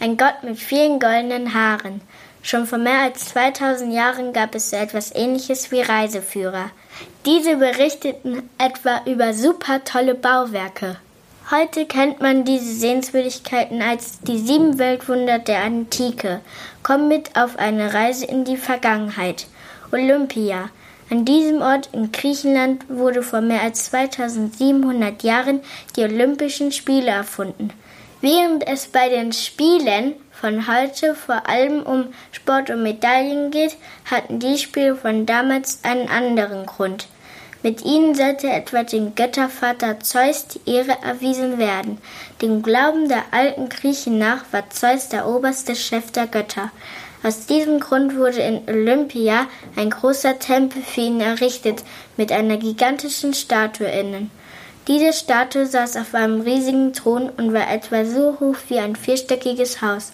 ein Gott mit vielen goldenen Haaren. Schon vor mehr als 2000 Jahren gab es so etwas ähnliches wie Reiseführer. Diese berichteten etwa über super tolle Bauwerke. Heute kennt man diese Sehenswürdigkeiten als die sieben Weltwunder der Antike. Komm mit auf eine Reise in die Vergangenheit. Olympia. An diesem Ort in Griechenland wurde vor mehr als 2700 Jahren die Olympischen Spiele erfunden. Während es bei den Spielen von heute vor allem um Sport und Medaillen geht, hatten die Spiele von damals einen anderen Grund. Mit ihnen sollte etwa dem Göttervater Zeus die Ehre erwiesen werden. Dem Glauben der alten Griechen nach war Zeus der oberste Chef der Götter. Aus diesem Grund wurde in Olympia ein großer Tempel für ihn errichtet, mit einer gigantischen Statue innen. Diese Statue saß auf einem riesigen Thron und war etwa so hoch wie ein vierstöckiges Haus.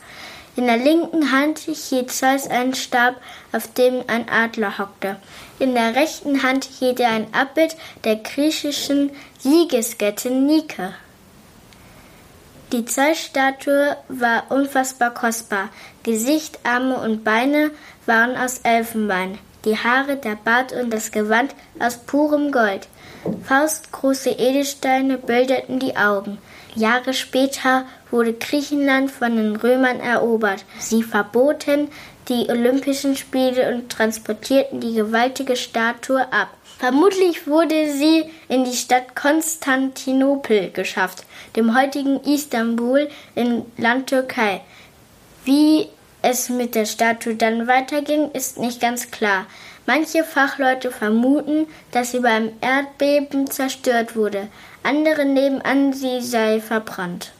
In der linken Hand hielt Zeus einen Stab, auf dem ein Adler hockte. In der rechten Hand hielt er ein Abbild der griechischen Siegesgöttin Nike. Die Zeus-Statue war unfassbar kostbar. Gesicht, Arme und Beine waren aus Elfenbein, die Haare, der Bart und das Gewand aus purem Gold. Faustgroße Edelsteine bildeten die Augen. Jahre später wurde Griechenland von den Römern erobert. Sie verboten die Olympischen Spiele und transportierten die gewaltige Statue ab. Vermutlich wurde sie in die Stadt Konstantinopel geschafft, dem heutigen Istanbul in Land Türkei. Wie es mit der Statue dann weiterging, ist nicht ganz klar. Manche Fachleute vermuten, dass sie beim Erdbeben zerstört wurde, andere nehmen an, sie sei verbrannt.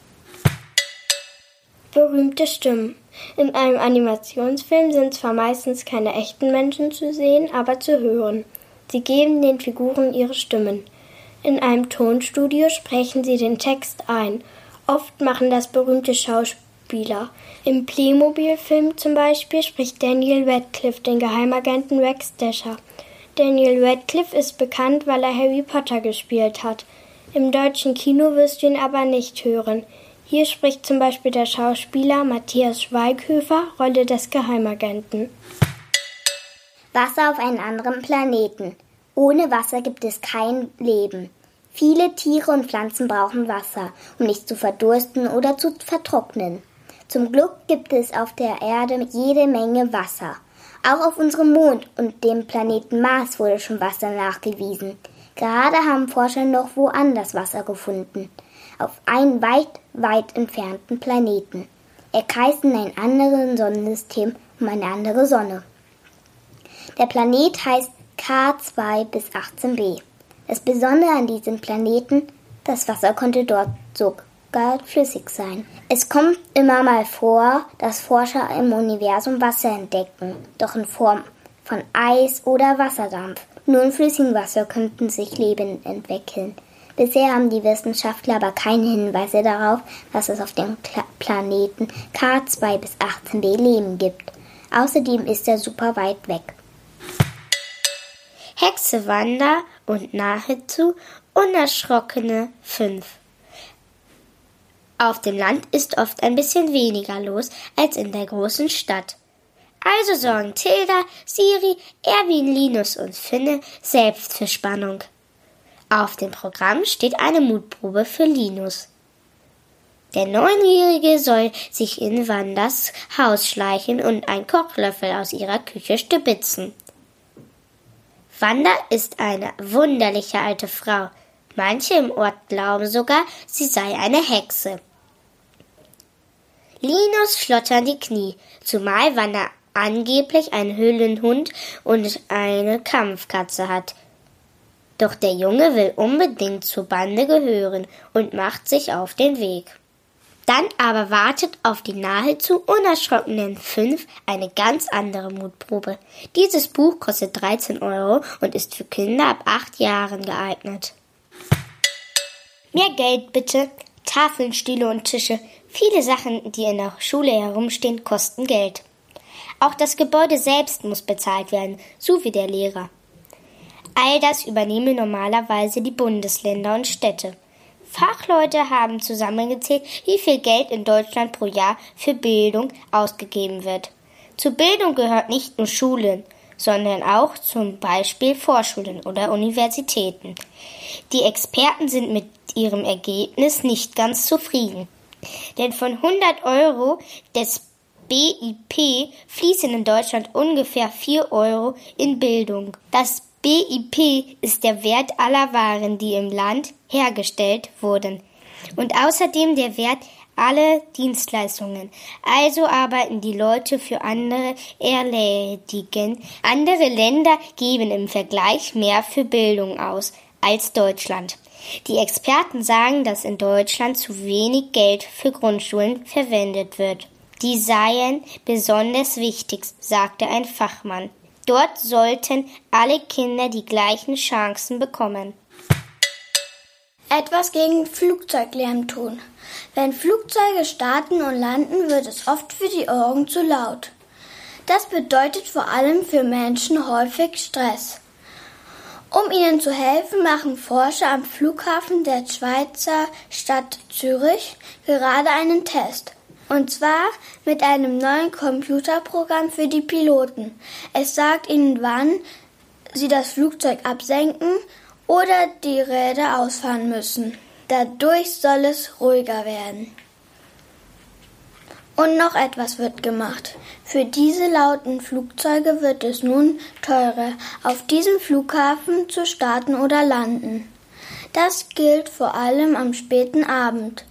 Berühmte Stimmen. In einem Animationsfilm sind zwar meistens keine echten Menschen zu sehen, aber zu hören. Sie geben den Figuren ihre Stimmen. In einem Tonstudio sprechen sie den Text ein. Oft machen das berühmte Schauspieler Schauspieler. Im Playmobil-Film zum Beispiel spricht Daniel Radcliffe den Geheimagenten Rex Dasher. Daniel Radcliffe ist bekannt, weil er Harry Potter gespielt hat. Im deutschen Kino wirst du ihn aber nicht hören. Hier spricht zum Beispiel der Schauspieler Matthias Schweighöfer Rolle des Geheimagenten. Wasser auf einem anderen Planeten. Ohne Wasser gibt es kein Leben. Viele Tiere und Pflanzen brauchen Wasser, um nicht zu verdursten oder zu vertrocknen. Zum Glück gibt es auf der Erde jede Menge Wasser. Auch auf unserem Mond und dem Planeten Mars wurde schon Wasser nachgewiesen. Gerade haben Forscher noch woanders Wasser gefunden. Auf einem weit, weit entfernten Planeten. Er kreist in einem anderen Sonnensystem um eine andere Sonne. Der Planet heißt K2 bis 18b. Das Besondere an diesem Planeten, das Wasser konnte dort sogar flüssig sein. Es kommt immer mal vor, dass Forscher im Universum Wasser entdecken, doch in Form von Eis oder Wasserdampf. Nur in flüssigem Wasser könnten sich Leben entwickeln. Bisher haben die Wissenschaftler aber keine Hinweise darauf, dass es auf dem Planeten K2 bis 18b Leben gibt. Außerdem ist er super weit weg. Hexe Wanda und nahezu unerschrockene 5. Auf dem Land ist oft ein bisschen weniger los als in der großen Stadt. Also sorgen Tilda, Siri, Erwin, Linus und Finne selbst für Spannung. Auf dem Programm steht eine Mutprobe für Linus. Der Neunjährige soll sich in Wandas Haus schleichen und einen Kochlöffel aus ihrer Küche stibitzen. Wanda ist eine wunderliche alte Frau. Manche im Ort glauben sogar, sie sei eine Hexe. Linus schlottern die Knie, zumal Wanda angeblich einen Höhlenhund und eine Kampfkatze hat. Doch der Junge will unbedingt zur Bande gehören und macht sich auf den Weg. Dann aber wartet auf die nahezu unerschrockenen fünf eine ganz andere Mutprobe. Dieses Buch kostet 13 Euro und ist für Kinder ab acht Jahren geeignet. Mehr Geld bitte. Tafeln, Stühle und Tische. Viele Sachen, die in der Schule herumstehen, kosten Geld. Auch das Gebäude selbst muss bezahlt werden, so wie der Lehrer. All das übernehmen normalerweise die Bundesländer und Städte. Fachleute haben zusammengezählt, wie viel Geld in Deutschland pro Jahr für Bildung ausgegeben wird. Zur Bildung gehört nicht nur Schulen, sondern auch zum Beispiel Vorschulen oder Universitäten. Die Experten sind mit ihrem Ergebnis nicht ganz zufrieden. Denn von 100 Euro des BIP fließen in Deutschland ungefähr 4 Euro in Bildung. Das BIP ist der Wert aller Waren, die im Land hergestellt wurden. Und außerdem der Wert aller Dienstleistungen. Also arbeiten die Leute für andere erledigen. Andere Länder geben im Vergleich mehr für Bildung aus als Deutschland. Die Experten sagen, dass in Deutschland zu wenig Geld für Grundschulen verwendet wird. Die seien besonders wichtig, sagte ein Fachmann. Dort sollten alle Kinder die gleichen Chancen bekommen. Etwas gegen Flugzeuglärm tun. Wenn Flugzeuge starten und landen, wird es oft für die Ohren zu laut. Das bedeutet vor allem für Menschen häufig Stress. Um ihnen zu helfen, machen Forscher am Flughafen der Schweizer Stadt Zürich gerade einen Test. Und zwar mit einem neuen Computerprogramm für die Piloten. Es sagt ihnen, wann sie das Flugzeug absenken oder die Räder ausfahren müssen. Dadurch soll es ruhiger werden. Und noch etwas wird gemacht. Für diese lauten Flugzeuge wird es nun teurer, auf diesem Flughafen zu starten oder landen. Das gilt vor allem am späten Abend.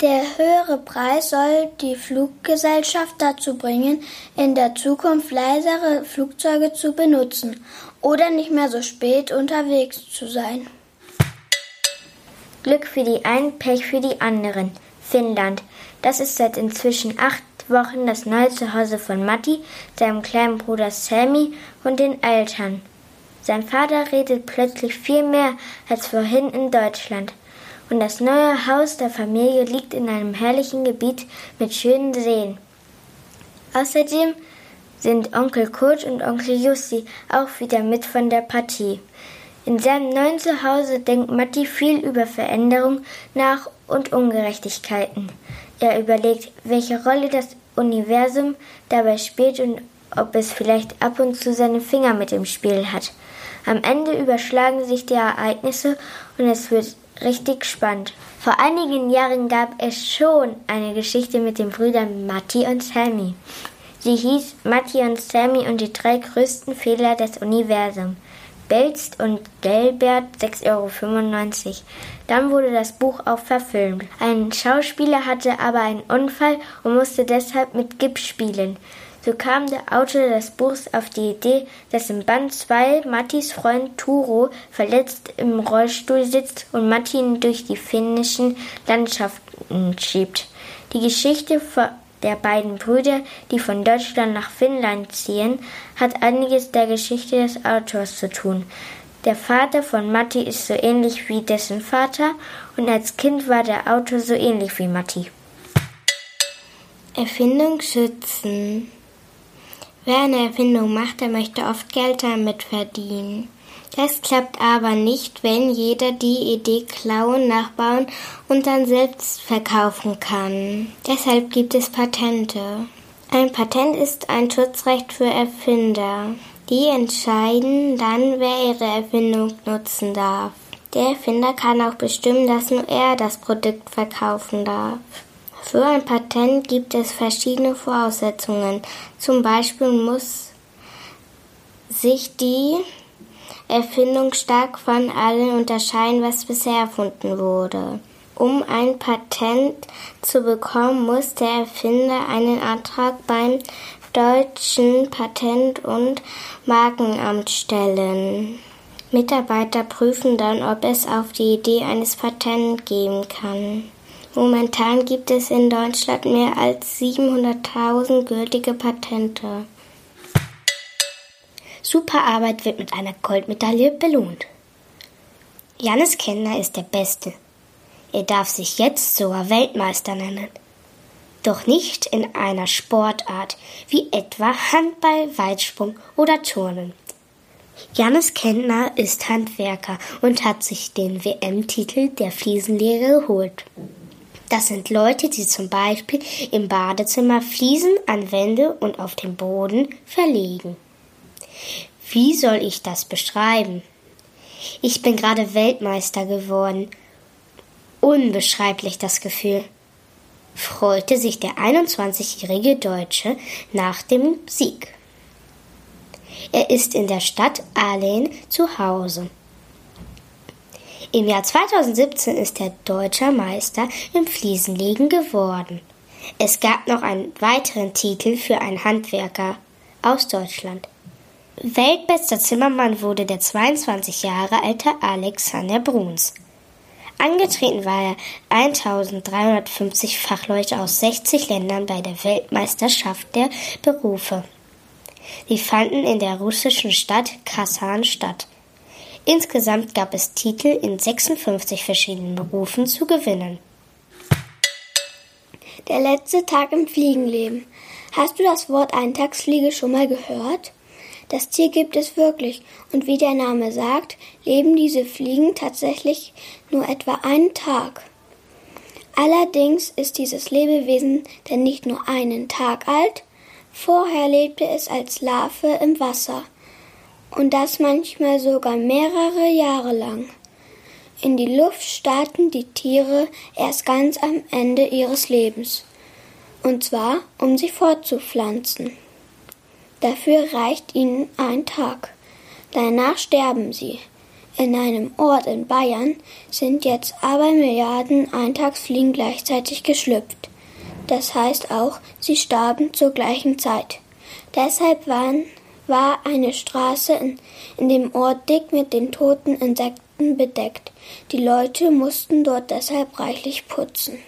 Der höhere Preis soll die Fluggesellschaft dazu bringen, in der Zukunft leisere Flugzeuge zu benutzen oder nicht mehr so spät unterwegs zu sein. Glück für die einen, Pech für die anderen. Finnland. Das ist seit inzwischen acht Wochen das neue Zuhause von Matti, seinem kleinen Bruder Sammy und den Eltern. Sein Vater redet plötzlich viel mehr als vorhin in Deutschland. Und das neue Haus der Familie liegt in einem herrlichen Gebiet mit schönen Seen. Außerdem sind Onkel Kurt und Onkel Jussi auch wieder mit von der Partie. In seinem neuen Zuhause denkt Matti viel über Veränderung nach und Ungerechtigkeiten. Er überlegt, welche Rolle das Universum dabei spielt und ob es vielleicht ab und zu seine Finger mit im Spiel hat. Am Ende überschlagen sich die Ereignisse und es wird richtig spannend. Vor einigen Jahren gab es schon eine Geschichte mit den Brüdern Matti und Sammy. Sie hieß Matti und Sammy und die drei größten Fehler des Universums. Belzt und Gelbert 6,95 Euro. Dann wurde das Buch auch verfilmt. Ein Schauspieler hatte aber einen Unfall und musste deshalb mit Gips spielen. So kam der Autor des Buchs auf die Idee, dass im Band 2 Mattis Freund Turo verletzt im Rollstuhl sitzt und Matti ihn durch die finnischen Landschaften schiebt. Die Geschichte der beiden Brüder, die von Deutschland nach Finnland ziehen, hat einiges der Geschichte des Autors zu tun. Der Vater von Matti ist so ähnlich wie dessen Vater und als Kind war der Autor so ähnlich wie Matti. Erfindung schützen. Wer eine Erfindung macht, der möchte oft Geld damit verdienen. Das klappt aber nicht, wenn jeder die Idee klauen, nachbauen und dann selbst verkaufen kann. Deshalb gibt es Patente. Ein Patent ist ein Schutzrecht für Erfinder. Die entscheiden dann, wer ihre Erfindung nutzen darf. Der Erfinder kann auch bestimmen, dass nur er das Produkt verkaufen darf. Für ein Patent gibt es verschiedene Voraussetzungen. Zum Beispiel muss sich die Erfindung stark von allem unterscheiden, was bisher erfunden wurde. Um ein Patent zu bekommen, muss der Erfinder einen Antrag beim deutschen Patent- und Markenamt stellen. Mitarbeiter prüfen dann, ob es auf die Idee eines Patents geben kann. Momentan gibt es in Deutschland mehr als 700.000 gültige Patente. Super Arbeit wird mit einer Goldmedaille belohnt. Jannis Kellner ist der Beste. Er darf sich jetzt sogar Weltmeister nennen. Doch nicht in einer Sportart wie etwa Handball, Weitsprung oder Turnen. Janis Kentner ist Handwerker und hat sich den WM-Titel der Fliesenlehre geholt. Das sind Leute, die zum Beispiel im Badezimmer Fliesen an Wände und auf dem Boden verlegen. Wie soll ich das beschreiben? Ich bin gerade Weltmeister geworden. Unbeschreiblich das Gefühl. Freute sich der 21-jährige Deutsche nach dem Sieg. Er ist in der Stadt Aalen zu Hause. Im Jahr 2017 ist er deutscher Meister im Fliesenlegen geworden. Es gab noch einen weiteren Titel für einen Handwerker aus Deutschland. Weltbester Zimmermann wurde der 22 Jahre alte Alexander Bruns. Angetreten war er 1350 Fachleute aus 60 Ländern bei der Weltmeisterschaft der Berufe. Die fanden in der russischen Stadt Kasan statt. Insgesamt gab es Titel in 56 verschiedenen Berufen zu gewinnen. Der letzte Tag im Fliegenleben. Hast du das Wort Eintagsfliege schon mal gehört? Das Tier gibt es wirklich, und wie der Name sagt, leben diese Fliegen tatsächlich nur etwa einen Tag. Allerdings ist dieses Lebewesen denn nicht nur einen Tag alt, vorher lebte es als Larve im Wasser, und das manchmal sogar mehrere Jahre lang. In die Luft starten die Tiere erst ganz am Ende ihres Lebens, und zwar um sich fortzupflanzen. Dafür reicht ihnen ein Tag. Danach sterben sie. In einem Ort in Bayern sind jetzt aber Milliarden Eintagsfliegen gleichzeitig geschlüpft. Das heißt auch, sie starben zur gleichen Zeit. Deshalb waren, war eine Straße in, in dem Ort dick mit den toten Insekten bedeckt. Die Leute mussten dort deshalb reichlich putzen.